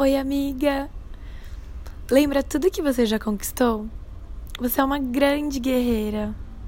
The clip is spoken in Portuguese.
Oi, amiga! Lembra tudo que você já conquistou? Você é uma grande guerreira.